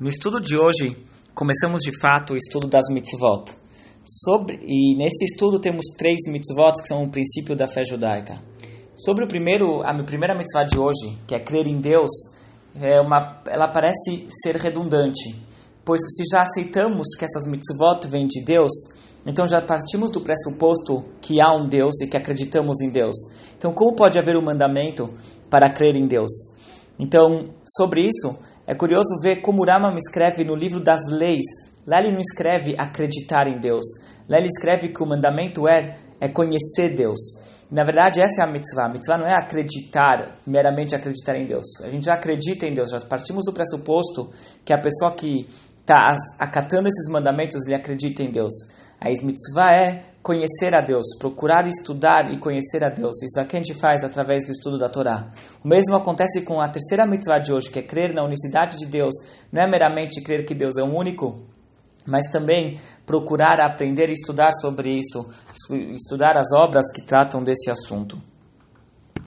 No estudo de hoje, começamos de fato o estudo das mitzvot. Sobre, e nesse estudo temos três mitzvot que são o princípio da fé judaica. Sobre o primeiro, a primeira mitzvah de hoje, que é crer em Deus, é uma, ela parece ser redundante, pois se já aceitamos que essas mitzvot vêm de Deus, então já partimos do pressuposto que há um Deus e que acreditamos em Deus. Então, como pode haver um mandamento para crer em Deus? Então, sobre isso, é curioso ver como Rama escreve no livro das leis. Lá ele não escreve acreditar em Deus. Lá ele escreve que o mandamento é, é conhecer Deus. Na verdade, essa é a mitzvah. A mitzvah não é acreditar, meramente acreditar em Deus. A gente já acredita em Deus, já partimos do pressuposto que a pessoa que está acatando esses mandamentos, ele acredita em Deus. A mitzvah é conhecer a Deus, procurar estudar e conhecer a Deus. Isso aqui a gente faz através do estudo da Torá. O mesmo acontece com a terceira mitzvah de hoje, que é crer na unicidade de Deus. Não é meramente crer que Deus é o único, mas também procurar aprender e estudar sobre isso, estudar as obras que tratam desse assunto.